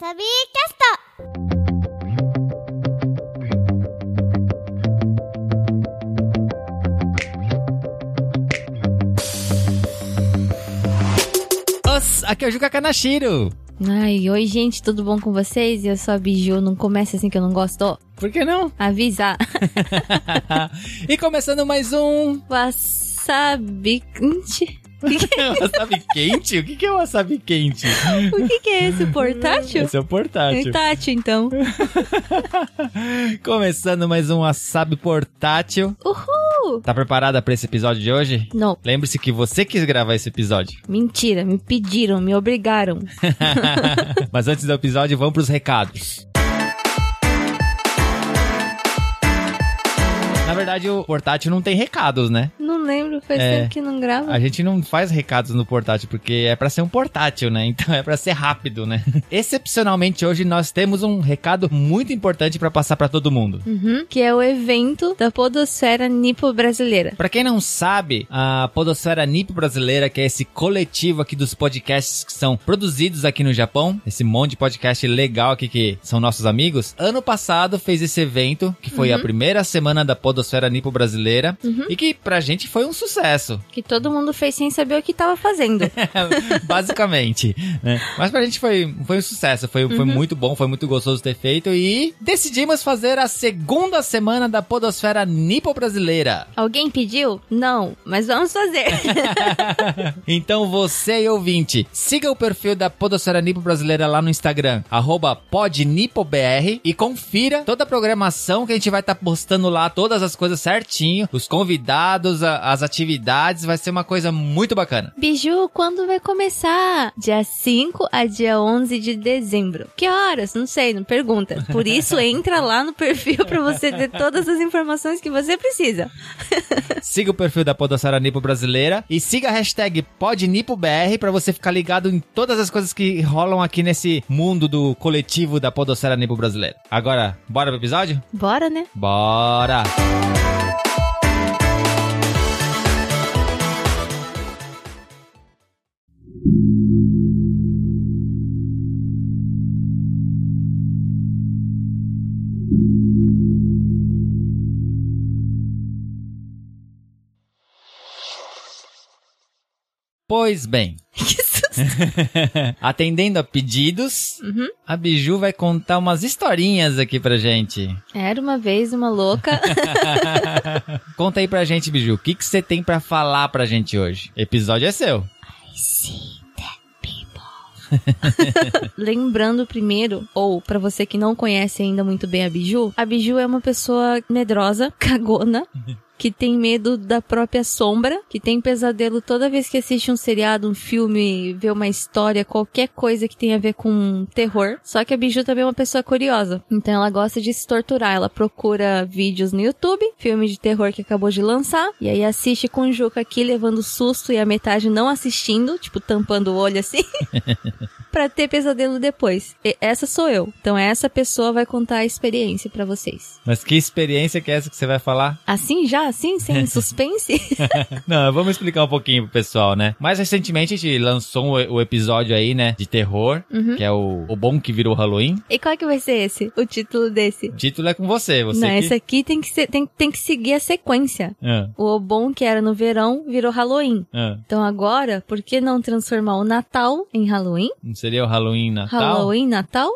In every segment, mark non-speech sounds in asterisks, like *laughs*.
Wasabi Cast! Os, aqui é o Juca Kanashiro. Ai, oi gente, tudo bom com vocês? Eu sou a Biju, não comece assim que eu não gosto. Por que não? Avisar. *laughs* e começando mais um Wasabi... *laughs* Ixi, wasabi quente? O que que é wasabi quente? O que, que é esse portátil? Esse é o portátil. Tátil, então. *laughs* Começando mais um wasabi portátil. Uhul! Tá preparada pra esse episódio de hoje? Não, Lembre-se que você quis gravar esse episódio. mentira, me pediram, me obrigaram. *laughs* Mas antes do episódio, vamos pros recados. Na verdade, o portátil não tem recados, né? Não lembro, faz É. tempo que não grava. A gente não faz recados no portátil porque é pra ser um portátil, né? *laughs* Então é pra ser rápido, né? *laughs* Excepcionalmente hoje nós temos um recado muito importante pra passar pra todo mundo. Uhum, que é o evento da podosfera nipo brasileira. Pra quem não sabe, a Podosfera Nipo Brasileira, que é esse coletivo aqui dos podcasts que são produzidos aqui no Japão, esse monte de podcast legal aqui que são nossos amigos, ano passado fez esse evento, que foi a primeira semana da Podosfera Nipo Brasileira, e que pra gente foi um sucesso. Que todo mundo fez sem saber o que tava fazendo. *laughs* Basicamente, né? Mas pra gente foi, foi um sucesso, foi, foi muito bom, foi muito gostoso ter feito e decidimos fazer a segunda semana da Podosfera Nipo Brasileira. Alguém pediu? Não, mas vamos fazer. *laughs* Então você, ouvinte, siga o perfil da Podosfera Nipo Brasileira lá no Instagram, podnipobr e confira toda a programação que a gente vai estar postando lá, todas as coisas certinho, os convidados, as atividades, vai ser uma coisa muito bacana. Biju, quando vai começar? Dia 5 a dia 11 de dezembro. Que horas? Não sei, não pergunta. Por isso, *laughs* entra lá no perfil pra você ter todas as informações que você precisa. *laughs* Siga o perfil da Podosfera Nipo Brasileira e siga a hashtag PodNipoBR pra você ficar ligado em todas as coisas que rolam aqui nesse mundo do coletivo da Podosfera Nipo Brasileira. Agora, bora pro episódio? Bora, né? Bora! Pois bem, *laughs* Que susto. *laughs* atendendo a pedidos, Uhum. a Biju vai contar umas historinhas aqui pra gente. Era uma vez uma louca. *laughs* Conta aí pra gente, Biju, o que que você tem pra falar pra gente hoje? Episódio é seu. See that people. Lembrando primeiro, ou pra você que não conhece ainda muito bem a Biju, a Biju é uma pessoa medrosa, cagona. Que tem medo da própria sombra, que tem pesadelo toda vez que assiste um seriado, um filme, vê uma história, qualquer coisa que tenha a ver com terror. Só que a Biju também é uma pessoa curiosa. Então ela gosta de se torturar. Ela procura vídeos no YouTube, filme de terror que acabou de lançar, e aí assiste com o Juca aqui levando susto e a metade não assistindo, tipo tampando o olho assim. *laughs* pra ter pesadelo depois. E essa sou eu. Então essa pessoa vai contar a experiência pra vocês. Mas que experiência que é essa que você vai falar? Assim já, assim, sem *laughs* suspense? *laughs* Não, vamos explicar um pouquinho pro pessoal, né? Mais recentemente a gente lançou o, o episódio aí, né, de terror, que é o, o Bom Que Virou Halloween. e qual que vai ser esse? O título desse? O título é com você, você Não, que... esse aqui tem que, ser, tem, tem que seguir a sequência. Ah, O bom que era no verão virou Halloween. ah. Então agora, por que não transformar o Natal em Halloween? Não seria o Halloween Natal? Halloween, Natal?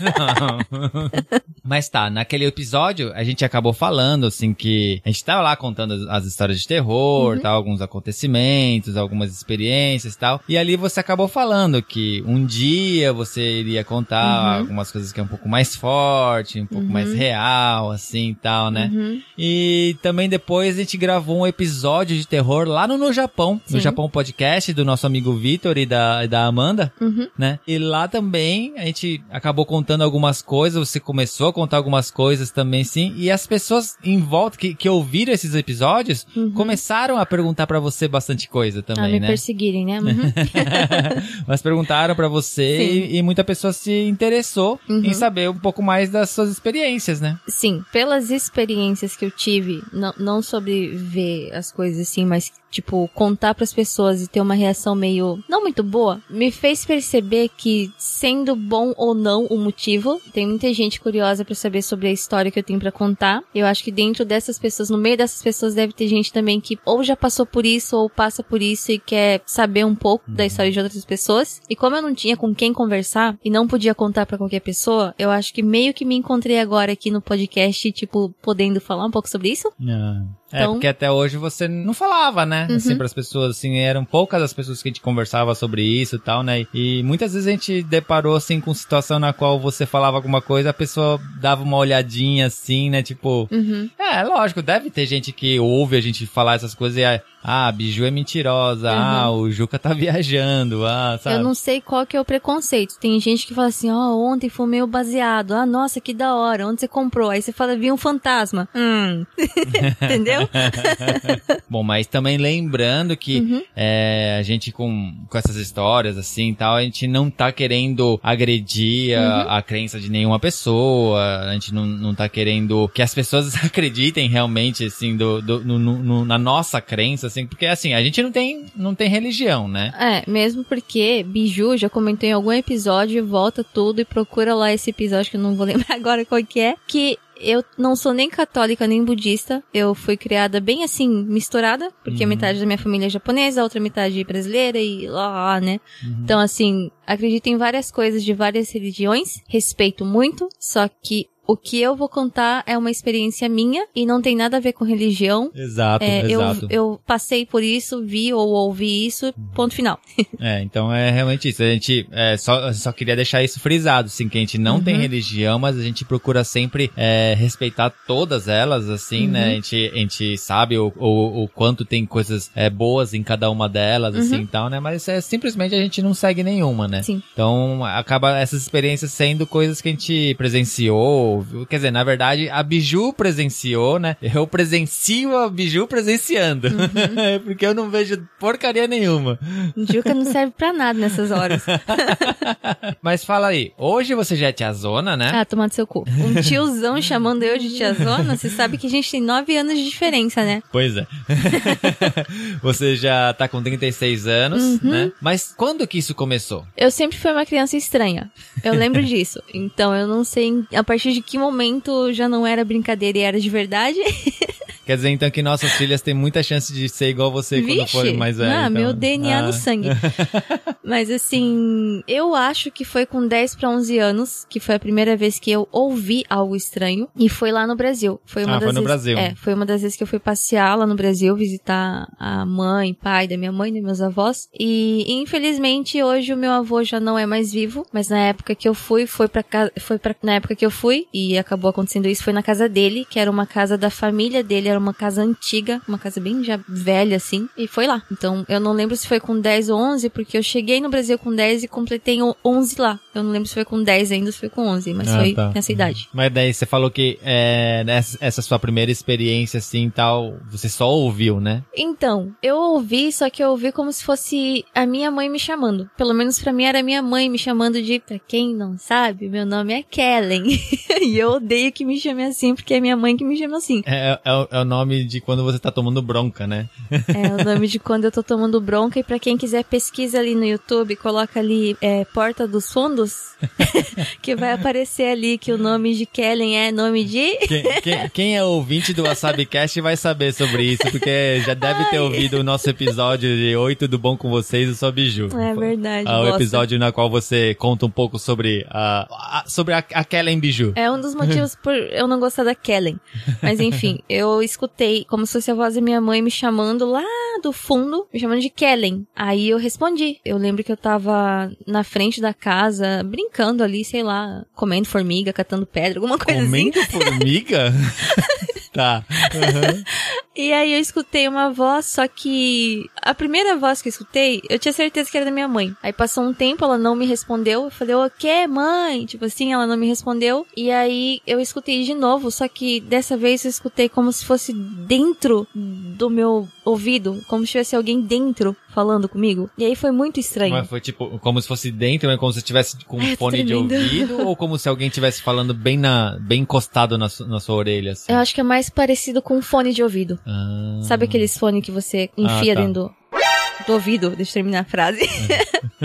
Não. *laughs* Mas tá, naquele episódio a gente acabou falando, assim, que a gente tava lá contando as, as histórias de terror, tal, alguns acontecimentos, algumas experiências e tal. E ali você acabou falando que um dia você iria contar Uhum. algumas coisas que é um pouco mais forte, um pouco mais real, assim e tal, né? Uhum. E também depois a gente gravou um episódio de terror lá no No Japão, no Sim. Japão Podcast, do nosso amigo Vitor e da, e da Amanda Uhum. Né? E lá também a gente acabou contando algumas coisas, você começou a contar algumas coisas também, sim. E as pessoas em volta que, que ouviram esses episódios começaram a perguntar pra você bastante coisa Ah, também, me né? perseguirem, né? Uhum. *laughs* Mas perguntaram pra você e, e muita pessoa se interessou Uhum. em saber um pouco mais das suas experiências, né? Sim, pelas experiências que eu tive, não, não sobre ver as coisas assim, mas tipo contar pras pessoas e ter uma reação meio não muito boa, me fez perceber perceber que, sendo bom ou não o motivo, tem muita gente curiosa para saber sobre a história que eu tenho para contar. Eu acho que dentro dessas pessoas, no meio dessas pessoas, deve ter gente também que ou já passou por isso ou passa por isso e quer saber um pouco da história de outras pessoas. E como eu não tinha com quem conversar e não podia contar para qualquer pessoa, eu acho que meio que me encontrei agora aqui no podcast, tipo, podendo falar um pouco sobre isso. É, Então- porque até hoje você não falava, né? Uhum. Assim, pras pessoas, assim, eram poucas as pessoas que a gente conversava sobre isso e tal, né? E muitas vezes a gente deparou, assim, com situação na qual você falava alguma coisa, a pessoa dava uma olhadinha, assim, né? Tipo, Uhum. é, lógico, deve ter gente que ouve a gente falar essas coisas e é, ah, a Biju é mentirosa, ah, o Juca tá *laughs* viajando, ah, sabe? Uhum. Eu não sei qual que é o preconceito. Tem gente que fala assim, ó, ontem fumei o baseado. Ah, nossa, que da hora. Onde você comprou? Aí você fala, vi um fantasma. Hum. *laughs* Entendeu? *laughs* Bom, mas também lembrando que Uhum. é, a gente com, com essas histórias assim e tal, a gente não tá querendo agredir a, Uhum. a crença de nenhuma pessoa, a gente não, não tá querendo que as pessoas acreditem realmente, assim, do, do- no- no- na nossa crença, assim, porque assim, a gente não tem, não tem religião, né? É, mesmo porque Biju já comentou em algum episódio, volta tudo e procura lá esse episódio que eu não vou *laughs* lembrar agora qual que é, que eu não sou nem católica nem budista. Eu fui criada bem assim, misturada, porque Uhum. metade da minha família é japonesa, a outra metade é brasileira e lá, lá, né? Uhum. Então, assim, acredito em várias coisas de várias religiões, respeito muito, só que o que eu vou contar é uma experiência minha e não tem nada a ver com religião. Exato, É, eu, exato. eu passei por isso, vi ou ouvi isso, ponto final. *laughs* É, então é realmente isso. A gente é, só, só queria deixar isso frisado, assim, que a gente não Uhum. tem religião, mas a gente procura sempre é, respeitar todas elas, assim, Uhum. né? A gente, a gente sabe o, o, o quanto tem coisas é, boas em cada uma delas, assim, Uhum. e tal, né? Mas é, simplesmente a gente não segue nenhuma, né? Sim. Então acaba essas experiências sendo coisas que a gente presenciou. Viu? Quer dizer, na verdade, a Biju presenciou, né? Eu presencio a Biju presenciando. Uhum. *laughs* Porque eu não vejo porcaria nenhuma. Juca não serve pra nada nessas horas. *laughs* Mas fala aí, hoje você já é tiazona, né? Ah, tomar do seu cu. Um tiozão chamando eu de tiazona, você sabe que a gente tem nove anos de diferença, né? Pois é. *laughs* você já tá com 36 anos, Uhum. né? Mas quando que isso começou? Eu sempre fui uma criança estranha. Eu lembro disso. Então eu não sei a partir de que momento já não era brincadeira e era de verdade. *laughs* Quer dizer, então, que nossas filhas têm muita chance de ser igual você quando Vixe, forem mais velhas. ah, então. meu DNA Ah. no sangue. *laughs* Mas assim, eu acho que foi com 10 pra 11 anos que foi a primeira vez que eu ouvi algo estranho e foi lá no Brasil. Foi uma Ah, das foi no vezes, Brasil. É, foi uma das vezes que eu fui passear lá no Brasil, visitar a mãe, pai da minha mãe, dos meus avós. E infelizmente hoje o meu avô já não é mais vivo, mas na época que eu fui, foi para foi para na época que eu fui e acabou acontecendo isso foi na casa dele, que era uma casa da família dele, era uma casa antiga, uma casa bem já velha assim, e foi lá. Então, eu não lembro se foi com 10 ou 11, porque eu cheguei no Brasil com 10 e completei o 11 lá. Eu não lembro se foi com 10 ainda, ou se foi com 11, mas Ah, foi tá. nessa idade. Mas daí você falou que é, nessa essa sua primeira experiência assim e tal, você só ouviu, né? Então, eu ouvi, só que eu ouvi como se fosse a minha mãe me chamando. Pelo menos pra mim era a minha mãe me chamando de, pra quem não sabe, meu nome é Kellen. *laughs* e eu odeio que me chame assim, porque é minha mãe que me chama assim. É, é o- é o nome de quando você tá tomando bronca, né? É o nome de quando eu tô tomando bronca. E pra quem quiser, pesquisa ali no YouTube, coloca ali é, Porta dos Fundos, *laughs* que vai aparecer ali que o nome de Kellen é nome de. Quem, quem- quem é ouvinte do WasabiCast vai saber sobre isso, porque já deve ter ouvido o nosso episódio de Oi, tudo bom com vocês? Eu sou a Biju. É verdade. Ah, o episódio na qual você conta um pouco sobre a, a- sobre a, a Kellen Biju. É um dos motivos por eu não gostar da Kellen. Mas enfim, eu escutei como se fosse a voz da minha mãe me chamando lá do fundo, me chamando de Kellen. Aí eu respondi. Eu lembro que eu tava na frente da casa, brincando ali, sei lá, comendo formiga, catando pedra, alguma coisa assim. Comendo formiga? *laughs* tá. Uhum. *laughs* E aí eu escutei uma voz, só que a primeira voz que eu escutei, eu tinha certeza que era da minha mãe. Aí passou um tempo, ela não me respondeu. Eu falei, o que, mãe? Tipo assim, ela não me respondeu. E aí eu escutei de novo, só que dessa vez eu escutei como se fosse dentro do meu ouvido, como se tivesse alguém dentro falando comigo. E aí foi muito estranho. Mas foi tipo, como se fosse dentro, mas como se estivesse com um tô fone de tremendo. ouvido, ou como se alguém estivesse falando bem na, bem encostado na, na sua orelha, assim. Eu acho que é mais parecido com um fone de ouvido. Ah. Sabe aqueles fones que você enfia Ah, tá. dentro do, do ouvido? Deixa eu terminar a frase. *laughs*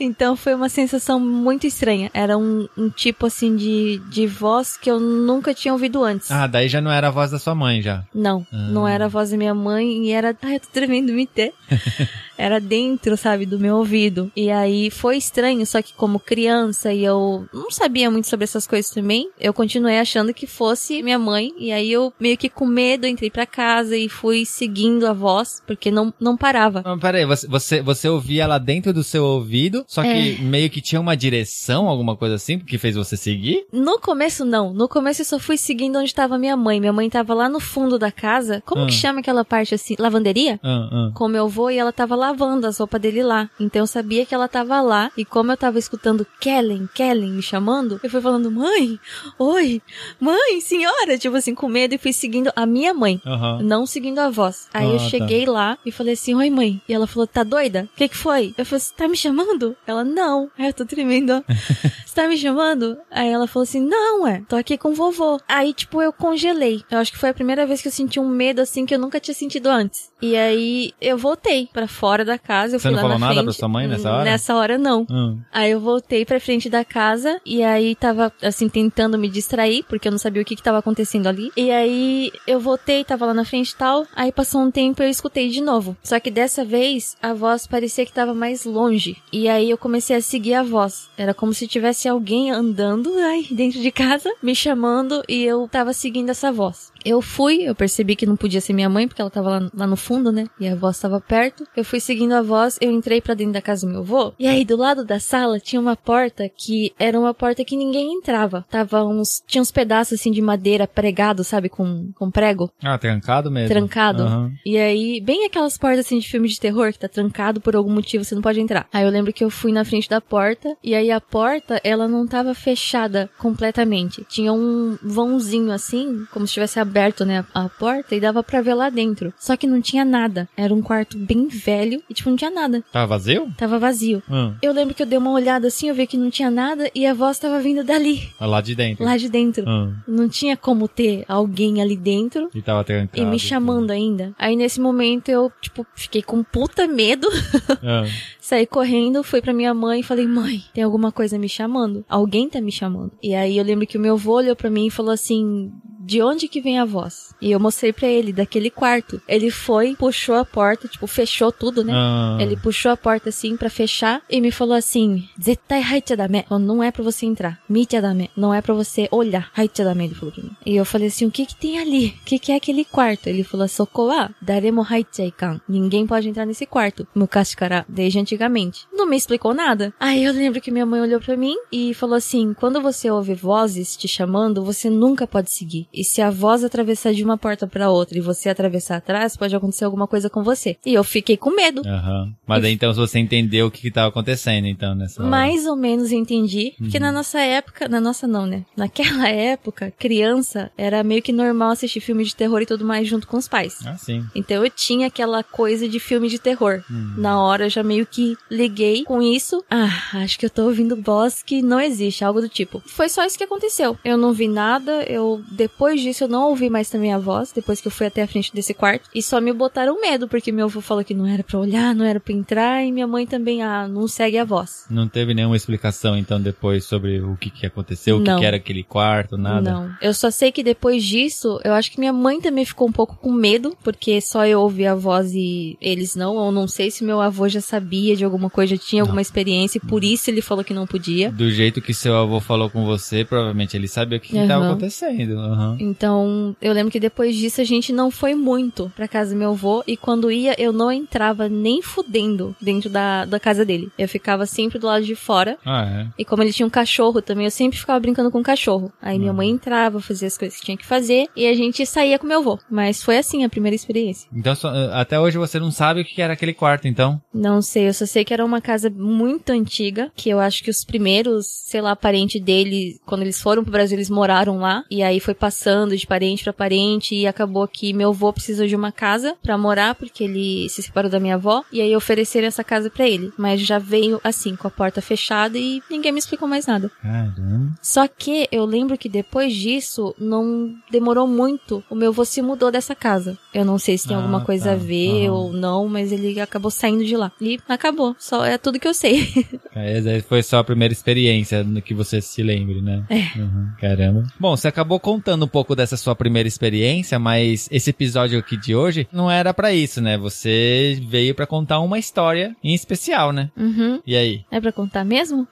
Então foi uma sensação muito estranha. Era um, um tipo assim de, de voz que eu nunca tinha ouvido antes. Ah, daí já não era a voz da sua mãe já. Não, não era a voz da minha mãe e era. *laughs* Ai, eu tô tremendo me ter. *laughs* era dentro, sabe, do meu ouvido. E aí foi estranho, só que como criança e eu não sabia muito sobre essas coisas também, eu continuei achando que fosse minha mãe. E aí eu meio que com medo entrei pra casa e fui seguindo a voz, porque não, não parava. Não, peraí, você, você, você ouvia ela dentro do seu ouvido, só que meio que tinha uma direção, alguma coisa assim, que fez você seguir? No começo, não. No começo eu só fui seguindo onde estava minha mãe. Minha mãe tava lá no fundo da casa. Como Ah. que chama aquela parte assim? Lavanderia? Ah, ah. Com meu avô e ela tava lavando as roupas dele lá. Então eu sabia que ela tava lá. E como eu tava escutando Kellen, Kellen me chamando, eu fui falando, mãe, oi, mãe, senhora, tipo assim, com medo e fui seguindo a minha mãe. Aham. Não seguindo a voz. Aí Ah, eu tá. cheguei lá e falei assim, oi mãe. E ela falou, tá doida? O que que foi? Eu falei, você tá me chamando? Ela, não. Aí eu tô tremendo. ó. *laughs* Você tá me chamando? Aí ela falou assim, não, ué, tô aqui com o vovô. Aí, tipo, eu congelei. Eu acho que foi a primeira vez que eu senti um medo, assim, que eu nunca tinha sentido antes. E aí, eu voltei pra fora da casa. Eu Você fui não lá falou na nada frente. pra sua mãe nessa hora? Nessa hora, não. Ah. Aí eu voltei pra frente da casa e aí tava, assim, tentando me distrair, porque eu não sabia o que que tava acontecendo ali. E aí eu voltei, tava lá na frente e tal. Aí passou um tempo e eu escutei de novo. Só que dessa vez a voz parecia que tava mais longe. E aí eu comecei a seguir a voz. Era como se tivesse alguém andando *laughs* ai, dentro de casa, me chamando e eu tava seguindo essa voz. Eu fui, eu percebi que não podia ser minha mãe, porque ela tava lá, lá no fundo, né? E a voz tava perto. Eu fui seguindo a voz, eu entrei pra dentro da casa do meu avô. E aí, do lado da sala, tinha uma porta que era uma porta que ninguém entrava. Tava uns. Tinha uns pedaços assim de madeira pregado, sabe? Com, com prego. Ah, trancado mesmo. Trancado. Aham. E aí, bem aquelas portas assim de filme de terror que tá trancado por algum motivo, você não pode entrar. Aí eu lembro que eu fui na frente da porta e aí a porta, ela não tava fechada completamente. Tinha um vãozinho assim, como se tivesse aberto, né, a porta e dava pra ver lá dentro. Só que não tinha nada. Era um quarto bem velho e tipo não tinha nada. Tava vazio? Tava vazio. Ah, Eu lembro que eu dei uma olhada assim, eu vi que não tinha nada e a voz tava vindo dali, lá de dentro. lá de dentro. Ah, Não tinha como ter alguém ali dentro e tava trancado. e me chamando ainda. Aí nesse momento eu, tipo, fiquei com puta medo. *laughs* Ah, Saí correndo, fui pra minha mãe e falei: Mãe, tem alguma coisa me chamando? Alguém tá me chamando. E aí eu lembro que o meu avô olhou pra mim e falou assim: De onde que vem a voz? E eu mostrei pra ele, daquele quarto. Ele foi, puxou a porta, tipo, fechou tudo, né? ah. Ele puxou a porta assim pra fechar e me falou assim: Zetai haichadame. Falou, Não é pra você entrar. Michadame. Não é pra você olhar. Haichadame, ele falou pra mim. E eu falei assim: O que que tem ali? O que que é aquele quarto? Ele falou: Sokowa, daremo haichaikan. Ninguém pode entrar nesse quarto. Mukashi kara, desde antigamente. Não me explicou nada. Aí eu lembro que minha mãe olhou pra mim e falou assim: Quando você ouve vozes te chamando, você nunca pode seguir. E se a voz atravessar de uma porta pra outra e você atravessar atrás, pode acontecer alguma coisa com você. E eu fiquei com medo. Aham. Mas aí então você entendeu o que, que tava acontecendo, então, nessa hora. Mais ou menos entendi, porque Uhum. na nossa época, na nossa não, né? Naquela *laughs* época, criança, era meio que normal assistir filme de terror e tudo mais junto com os pais. Ah, sim. Então eu tinha aquela coisa de filme de terror. Hum. Na hora eu já meio que liguei com isso. Ah, acho que eu tô ouvindo voz que não existe, algo do tipo. Foi só isso que aconteceu. Eu não vi nada, eu depois disso eu não ouvi mais também a voz, depois que eu fui até a frente desse quarto, e só me botaram medo porque meu avô falou que não era pra olhar, não era pra entrar, e minha mãe também, ah, não segue a voz. Não teve nenhuma explicação, então, depois sobre o que que aconteceu, o que, Não. que era aquele quarto, nada? Não. Eu só sei que depois disso, eu acho que minha mãe também ficou um pouco com medo, porque só eu ouvi a voz e eles não. Ou não sei se meu avô já sabia de alguma coisa, já tinha alguma experiência, e por isso ele falou que não podia. Do jeito que seu avô falou com você, provavelmente ele sabia o que, que Aham. tava acontecendo. Aham. Então, eu lembro que depois disso a gente não foi muito pra casa do meu avô, e quando ia, eu não entrava nem fudendo dentro da, da casa dele. Eu ficava sempre do lado de fora. Ah, é. E como ele tinha um cachorro também, eu sempre ficava brincando com o cachorro. Aí minha Uhum. mãe entrava, fazia as coisas que tinha que fazer, e a gente saía com meu avô. Mas foi assim a primeira experiência. Então, só- até hoje você não sabe o que que era aquele quarto, então? Não sei, eu só sei que era uma casa muito antiga, que eu acho que os primeiros, sei lá, parentes dele, quando eles foram pro Brasil, eles moraram lá, e aí foi passando de parente parente pra parente e acabou que meu avô precisou de uma casa pra morar porque ele se separou da minha avó e aí ofereceram essa casa pra ele. Mas já veio assim, com a porta fechada e ninguém me explicou mais nada. Caramba. Só que eu lembro que depois disso, não demorou muito, o meu avô se mudou dessa casa. Eu não sei se tem Ah, alguma coisa tá. a ver Aham. ou não, mas ele acabou saindo de lá. E acabou. Só é tudo que eu sei. *laughs* Daí foi só a primeira experiência no que você se lembre, né? É. Uhum, caramba. Bom, você acabou contando um pouco dessa sua primeira experiência, mas esse episódio aqui de hoje não era pra isso, né? Você veio pra contar uma história em especial, né? uhum. E aí? É pra contar mesmo?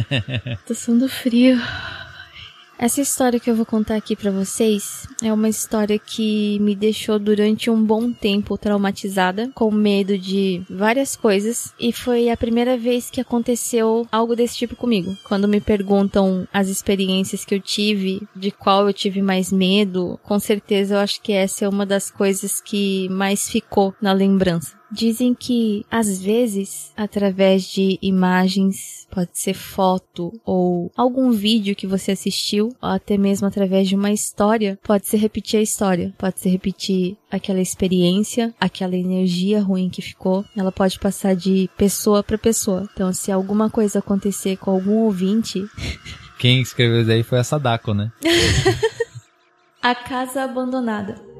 *laughs* Tô suando frio. Essa história que eu vou contar aqui pra vocês é uma história que me deixou durante um bom tempo traumatizada, com medo de várias coisas, e foi a primeira vez que aconteceu algo desse tipo comigo. Quando me perguntam as experiências que eu tive, de qual eu tive mais medo, com certeza eu acho que essa é uma das coisas que mais ficou na lembrança. Dizem que, às vezes, através de imagens, pode ser foto ou algum vídeo que você assistiu, ou até mesmo através de uma história, pode se repetir a história, pode se repetir aquela experiência, aquela energia ruim que ficou, ela pode passar de pessoa para pessoa. Então, se alguma coisa acontecer com algum ouvinte, Quem escreveu isso aí foi a Sadako, né? *laughs* A Casa Abandonada.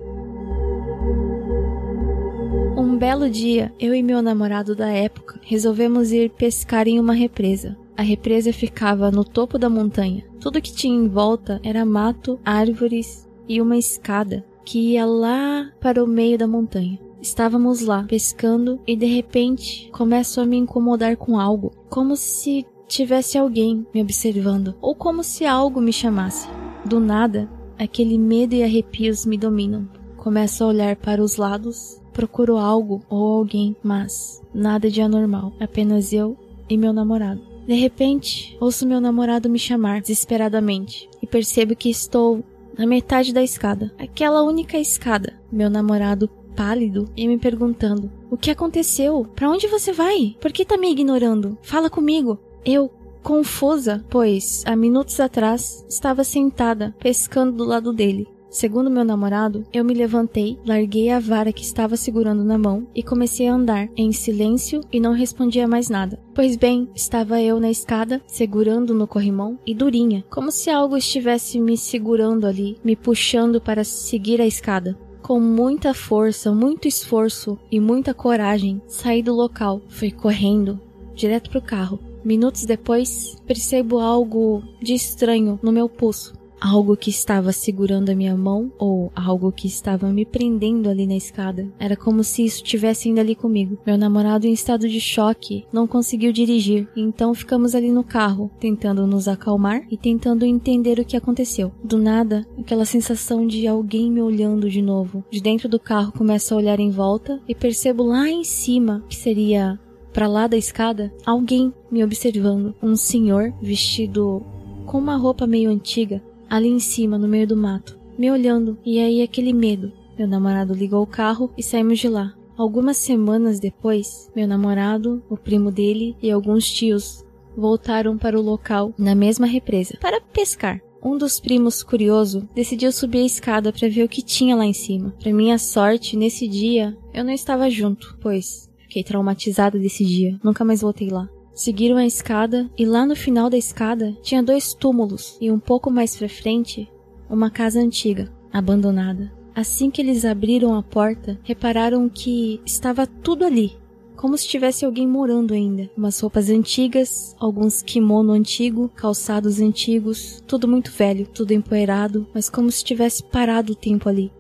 Um belo dia, eu e meu namorado da época resolvemos ir pescar em uma represa. A represa ficava no topo da montanha. Tudo que tinha em volta era mato, árvores e uma escada que ia lá para o meio da montanha. Estávamos lá pescando e de repente começo a me incomodar com algo, como se tivesse alguém me observando ou como se algo me chamasse. Do nada, aquele medo e arrepios me dominam. Começo a olhar para os lados, procuro algo ou alguém, mas nada de anormal, apenas eu e meu namorado. De repente, ouço meu namorado me chamar desesperadamente e percebo que estou na metade da escada, aquela única escada. Meu namorado pálido e me perguntando: "O que aconteceu? Para onde você vai? Por que tá me ignorando? Fala comigo." Eu confusa, pois há minutos atrás estava sentada pescando do lado dele. Segundo meu namorado, eu me levantei, larguei a vara que estava segurando na mão e comecei a andar em silêncio e não respondia mais nada. Pois bem, estava eu na escada, segurando no corrimão e durinha, como se algo estivesse me segurando ali, me puxando para seguir a escada. Com muita força, muito esforço e muita coragem, saí do local, fui correndo, direto pro carro. Minutos depois, percebo algo de estranho no meu pulso. Algo que estava segurando a minha mão ou algo que estava me prendendo ali na escada. Era como se isso estivesse ainda ali comigo. Meu namorado, em estado de choque, não conseguiu dirigir, então ficamos ali no carro, tentando nos acalmar e tentando entender o que aconteceu. Do nada, aquela sensação de alguém me olhando de novo. De dentro do carro começo a olhar em volta e percebo lá em cima, que seria para lá da escada, alguém me observando. Um senhor vestido com uma roupa meio antiga, ali em cima, no meio do mato, me olhando. E aí aquele medo. Meu namorado ligou o carro e saímos de lá. Algumas semanas depois, meu namorado, o primo dele e alguns tios voltaram para o local na mesma represa para pescar. Um dos primos, curioso, decidiu subir a escada para ver o que tinha lá em cima. Para minha sorte, nesse dia, eu não estava junto, pois fiquei traumatizada desse dia. Nunca mais voltei lá. Seguiram a escada e lá no final da escada tinha dois túmulos e um pouco mais pra frente uma casa antiga, abandonada. Assim que eles abriram a porta, repararam que estava tudo ali, como se tivesse alguém morando ainda. Umas roupas antigas, alguns kimono antigo, calçados antigos, tudo muito velho, tudo empoeirado, mas como se tivesse parado o tempo ali.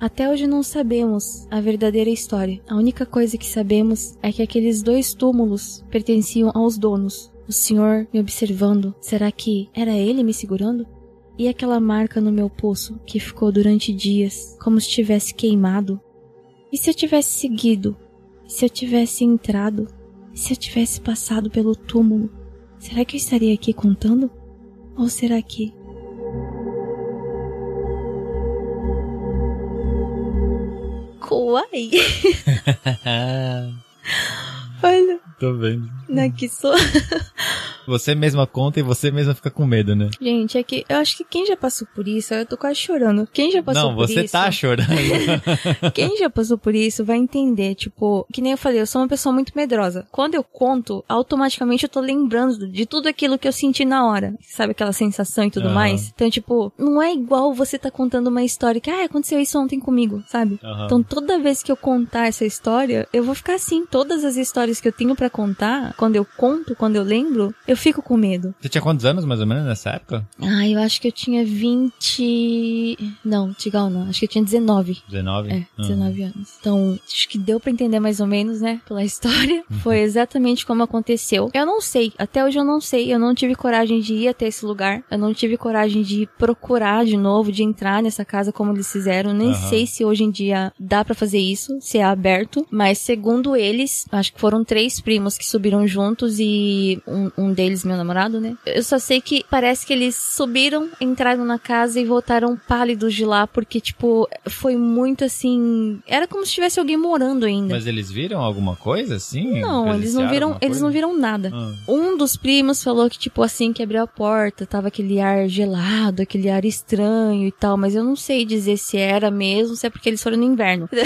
Até hoje não sabemos a verdadeira história. A única coisa que sabemos é que aqueles dois túmulos pertenciam aos donos. O senhor me observando, será que era ele me segurando? E aquela marca no meu pulso que ficou durante dias, como se tivesse queimado? E se eu tivesse seguido? Se eu tivesse entrado? Se eu tivesse passado pelo túmulo? Será que eu estaria aqui contando? Ou será que Kawaii. *laughs* Olha, Tô vendo. Nakiso. *laughs* você mesma conta e você mesma fica com medo, né? Gente, é que eu acho que quem já passou por isso, eu tô quase chorando. Quem já passou Não, por você isso. tá chorando. *laughs* Quem já passou por isso vai entender, tipo, que nem eu falei, eu sou uma pessoa muito medrosa. Quando eu conto, automaticamente eu tô lembrando de tudo aquilo que eu senti na hora. Sabe aquela sensação e tudo Aham. mais? Então, tipo, não é igual você tá contando uma história que, ah, aconteceu isso ontem comigo, sabe? Aham. Então, toda vez que eu contar essa história, eu vou ficar assim. Todas as histórias que eu tenho pra contar, quando eu conto, quando eu lembro, eu fico com medo. Você tinha quantos anos, mais ou menos, nessa época? Ah, eu acho que eu tinha 20. Não, Tigal não. Acho que eu tinha 19. 19? É, Ah. 19 anos. Então, acho que deu pra entender mais ou menos, né? Pela *laughs* história. Uhum. Foi exatamente como aconteceu. Eu não sei. Até hoje eu não sei. Eu não tive coragem de ir até esse lugar. Eu não tive coragem de procurar de novo, de entrar nessa casa como eles fizeram. Nem Aham. sei se hoje em dia dá pra fazer isso, se é aberto. Mas segundo eles, acho que foram três primos que subiram juntos e um, um deles, meu namorado, né? Eu só sei que parece que eles subiram, entraram na casa e voltaram pálidos de lá, porque, tipo, foi muito assim. Era como se tivesse alguém morando ainda. Mas eles viram alguma coisa, assim? não, eles não viram, eles não viram nada. Ah. Um dos primos falou que, tipo, assim que abriu a porta, tava aquele ar gelado, aquele ar estranho e tal, mas eu não sei dizer se era mesmo, se é porque eles foram no inverno. *laughs*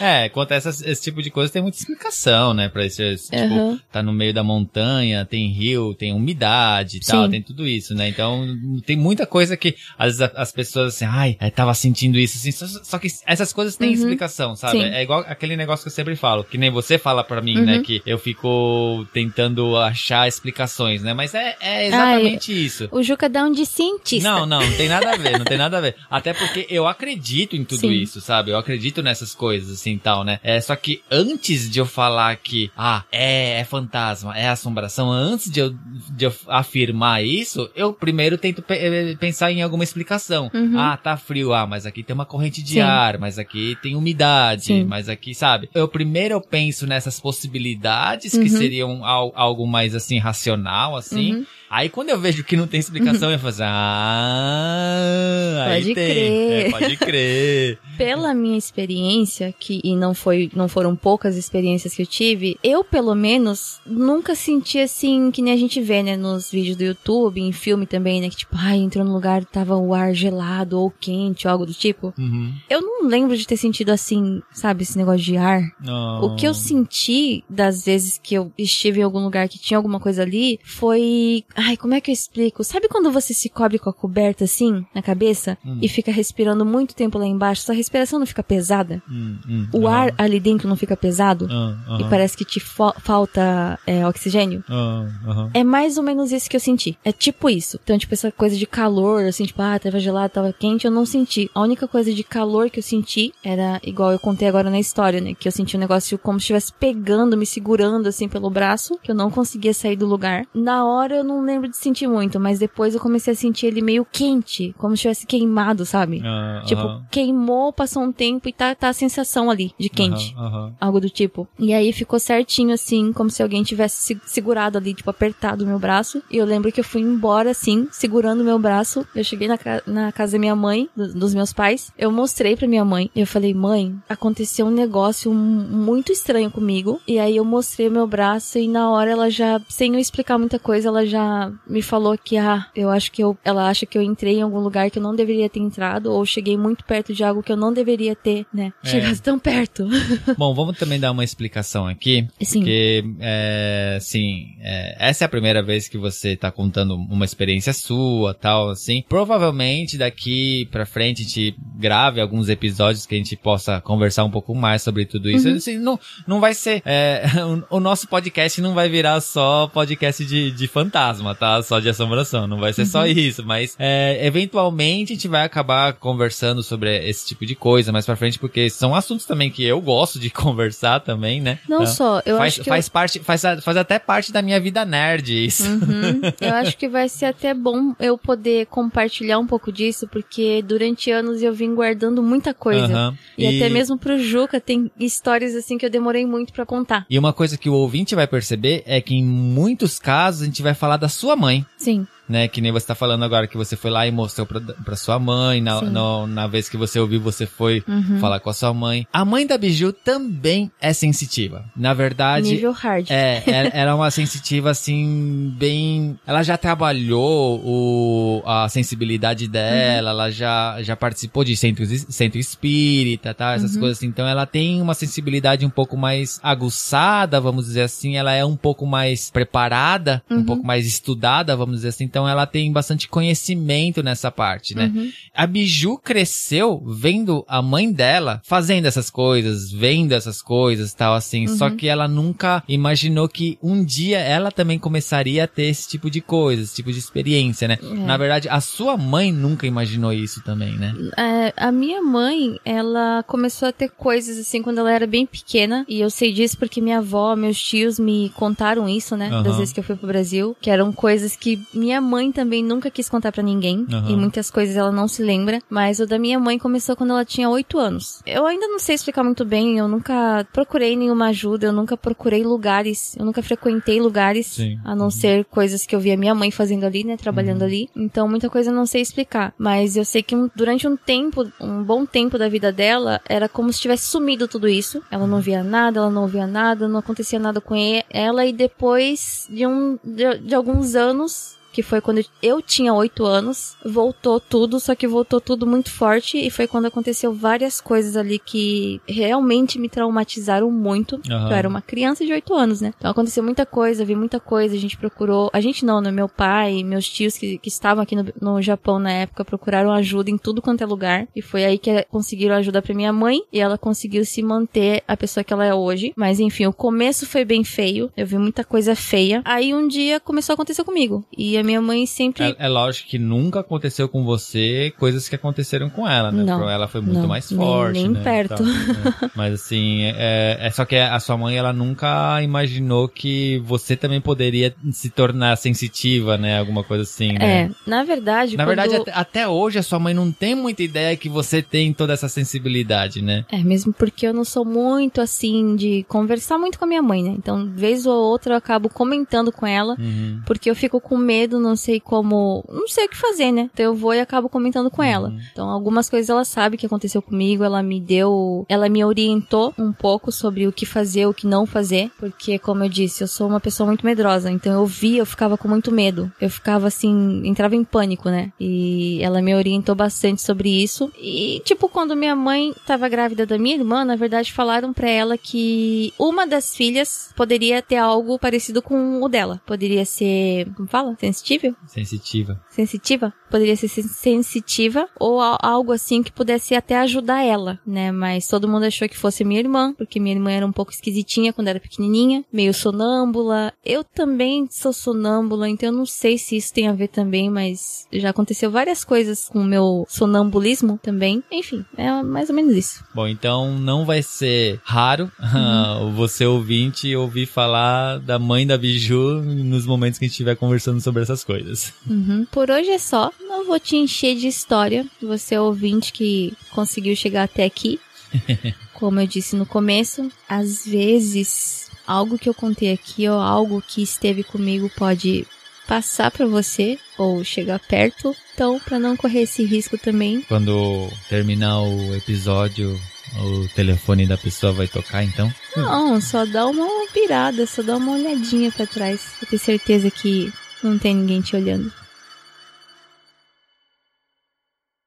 É, quanto a essas- esse tipo de coisa tem muita explicação, né? Pra isso, esse, tipo, Aham. tá no meio da montanha, tem rio, tem umidade e tal, tem tudo isso, né? Então, tem muita coisa que, às vezes, as pessoas assim, ai, eu tava sentindo isso, assim, só, só que essas coisas têm Uhum. explicação, sabe? Sim. É igual aquele negócio que eu sempre falo, que nem você fala pra mim, Uhum. né? Que eu fico tentando achar explicações, né? Mas é, é exatamente isso. O Juca dá um de cientista. Não, não, não tem nada a ver, não tem nada a ver. *laughs* Até porque eu acredito em tudo Sim. isso, sabe? Eu acredito nessas coisas, assim, tal, né? É, só que antes de eu falar que, ah, é, é fantasma, é assombração, antes de eu, de eu afirmar isso, eu primeiro tento pe- eh, pensar em alguma explicação. Uhum. Ah, tá frio, ah, mas aqui tem uma corrente de Sim. ar, mas aqui tem umidade, Sim. mas aqui, sabe? Eu primeiro eu penso nessas possibilidades que Uhum. seriam al- algo mais, assim, racional, assim. Uhum. Aí quando eu vejo que não tem explicação, eu falo assim, ah, aí Pode tem. crer. É, pode crer. *laughs* Pela minha experiência, que e não foi, não foram poucas experiências que eu tive, eu pelo menos nunca senti assim que nem a gente vê, né, nos vídeos do YouTube, em filme também, né, que tipo, ai, entrou no lugar tava o ar gelado ou quente, ou algo do tipo. Uhum. Eu não lembro de ter sentido assim, sabe, esse negócio de ar. Não. O que eu senti das vezes que eu estive em algum lugar que tinha alguma coisa ali foi. Ai, como é que eu explico? Sabe quando você se cobre com a coberta assim, na cabeça, Hum. e fica respirando muito tempo lá embaixo? Sua respiração não fica pesada? Hum, hum, O ar ali dentro não fica pesado? Ah, E parece que te fa- falta é, oxigênio? Ah. É mais ou menos isso que eu senti. É tipo isso. Então, tipo, essa coisa de calor, assim, tipo, ah, tava gelado, tava quente, eu não senti. A única coisa de calor que eu senti era igual eu contei agora na história, né? Que eu senti um negócio como se estivesse pegando, me segurando, assim, pelo braço, que eu não conseguia sair do lugar. Na hora eu não lembro de sentir muito, mas depois eu comecei a sentir ele meio quente, como se tivesse queimado, sabe? Ah, Tipo, queimou, passou um tempo e tá, tá a sensação ali de quente. Aham, aham. Algo do tipo. E aí ficou certinho, assim, como se alguém tivesse se- segurado ali, tipo, apertado o meu braço. E eu lembro que eu fui embora, assim, segurando o meu braço. Eu cheguei na, ca- na casa da minha mãe, do- dos meus pais. Eu mostrei pra minha mãe. Eu falei, mãe, aconteceu um negócio mu- muito estranho comigo. E aí eu mostrei o meu braço e na hora ela já, sem eu explicar muita coisa, ela já me falou que, ah, eu acho que eu, ela acha que eu entrei em algum lugar que eu não deveria ter entrado, ou cheguei muito perto de algo que eu não deveria ter, né? É. Chegado tão perto. *laughs* Bom, vamos também dar uma explicação aqui. Sim. Porque, é, assim, é, essa é a primeira vez que você tá contando uma experiência sua, tal, assim. Provavelmente daqui pra frente a gente grave alguns episódios que a gente possa conversar um pouco mais sobre tudo isso. Uhum. Assim, não, não vai ser, é, *laughs* o, o nosso podcast não vai virar só podcast de, de fantasma, tá? Só de assombração. Não vai ser só Uhum. isso, mas, é, eventualmente a gente vai acabar conversando sobre esse tipo de coisa mais pra frente, porque são assuntos também que eu gosto de *laughs* conversar também, né? Não Tá? só, eu faz, acho que faz parte, faz, faz até parte da minha vida nerd isso. eu, Uhum. *laughs* eu acho que vai ser até bom eu poder compartilhar um pouco disso, porque durante anos eu vim guardando muita coisa. Aham. E, até mesmo pro Juca tem histórias assim que eu demorei muito pra contar. E uma coisa que o ouvinte vai perceber é que em muitos casos a gente vai falar da sua mãe. Sim. Né? Que nem você tá falando agora, que você foi lá e mostrou pra, pra sua mãe, na, no- na vez que você ouviu, você foi Uhum. falar com a sua mãe. A mãe da Biju também é sensitiva. Na verdade, Nível hard. é, ela, *laughs* ela é uma sensitiva assim, bem. Ela já trabalhou o, a sensibilidade dela, ela já, já participou de centros, es- centro espírita, tá? Essas coisas assim. Então ela tem uma sensibilidade um pouco mais aguçada, vamos dizer assim. Ela é um pouco mais preparada, um Uhum. pouco mais estudada, vamos dizer assim. Então ela tem bastante conhecimento nessa parte, né? Uhum. A Biju cresceu vendo a mãe dela fazendo essas coisas, vendo essas coisas tal assim. Só que ela nunca imaginou que um dia ela também começaria a ter esse tipo de coisa, esse tipo de experiência, né? É. Na verdade, a sua mãe nunca imaginou isso também, né? É, a minha mãe, ela começou a ter coisas assim quando ela era bem pequena. E eu sei disso porque minha avó, meus tios me contaram isso, né? Aham. Das vezes que eu fui pro Brasil. Que eram coisas que minha mãe também nunca quis contar pra ninguém. Aham. E muitas coisas ela não se lembra. Mas o da minha mãe começou quando ela tinha 8 anos. Eu ainda não sei explicar muito bem. Eu nunca procurei nenhuma ajuda. Eu nunca procurei lugares. Eu nunca frequentei lugares. Sim. A não ser coisas que eu via minha mãe fazendo ali, né? Trabalhando ali. Então, muita coisa eu não sei explicar. Mas eu sei que durante um tempo, um bom tempo da vida dela, era como se tivesse sumido tudo isso. Ela não via nada, ela não ouvia nada, não acontecia nada com ela. E depois de, um, de, de alguns anos, que foi quando eu tinha oito anos, voltou tudo, só que voltou tudo muito forte e foi quando aconteceu várias coisas ali que realmente me traumatizaram muito. Aham. Eu era uma criança de oito anos, né? Então aconteceu muita coisa, vi muita coisa, a gente procurou, a gente não, né? Meu pai, meus tios que, que estavam aqui no, no Japão na época procuraram ajuda em tudo quanto é lugar e foi aí que conseguiram ajuda pra minha mãe e ela conseguiu se manter a pessoa que ela é hoje. Mas enfim, o começo foi bem feio, eu vi muita coisa feia. Aí um dia começou a acontecer comigo e a minha mãe sempre É, é lógico que nunca aconteceu com você coisas que aconteceram com ela, né? Não. Ela foi muito Não, mais nem- forte, nem né? perto. Né? *laughs* Mas assim, é, é só que a sua mãe, ela nunca imaginou que você também poderia se tornar sensitiva, né? Alguma coisa assim, né? É, na verdade, Na quando... verdade, até, até hoje a sua mãe não tem muita ideia que você tem toda essa sensibilidade, né? É, mesmo porque eu não sou muito assim de conversar muito com a minha mãe, né? Então, vez ou outra eu acabo comentando com ela, Uhum. porque eu fico com medo, não sei como, não sei o que fazer, né? Então eu vou e acabo comentando com ela. Uhum. Então, algumas coisas ela sabe que aconteceu comigo, ela me deu, ela me orientou um pouco sobre o que fazer, o que não fazer, porque como eu disse, eu sou uma pessoa muito medrosa, então eu via, eu ficava com muito medo. Eu ficava assim, entrava em pânico, né? E ela me orientou bastante sobre isso. E tipo, quando minha mãe tava grávida da minha irmã, na verdade falaram pra ela que uma das filhas poderia ter algo parecido com o dela. Poderia ser, como fala? Sensível? Sensitiva. sensitiva, poderia ser sen- sensitiva ou algo assim que pudesse até ajudar ela, né? Mas todo mundo achou que fosse minha irmã, porque minha irmã era um pouco esquisitinha quando era pequenininha, meio sonâmbula. Eu também sou sonâmbula, então eu não sei se isso tem a ver também, mas já aconteceu várias coisas com o meu sonambulismo também. Enfim, é mais ou menos isso. Bom, então não vai ser raro *laughs* Uhum. você ouvinte ouvir falar da mãe da Biju nos momentos que a gente estiver conversando sobre essas coisas. Uhum. Por hoje é só. Não vou te encher de história. Você é ouvinte que conseguiu chegar até aqui. *laughs* Como eu disse no começo, às vezes algo que eu contei aqui ou algo que esteve comigo pode passar pra você ou chegar perto. Então, pra não correr esse risco também, Quando terminar o episódio, o telefone da pessoa vai tocar, então. não, só dá uma pirada, só dá uma olhadinha pra trás, pra ter certeza que não tem ninguém te olhando.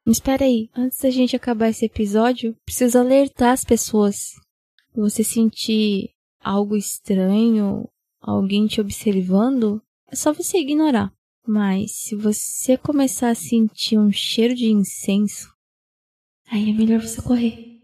Espera aí, antes da gente acabar esse episódio, preciso alertar as pessoas. Se você sentir algo estranho, alguém te observando, é só você ignorar. Mas se você começar a sentir um cheiro de incenso, aí é melhor você correr.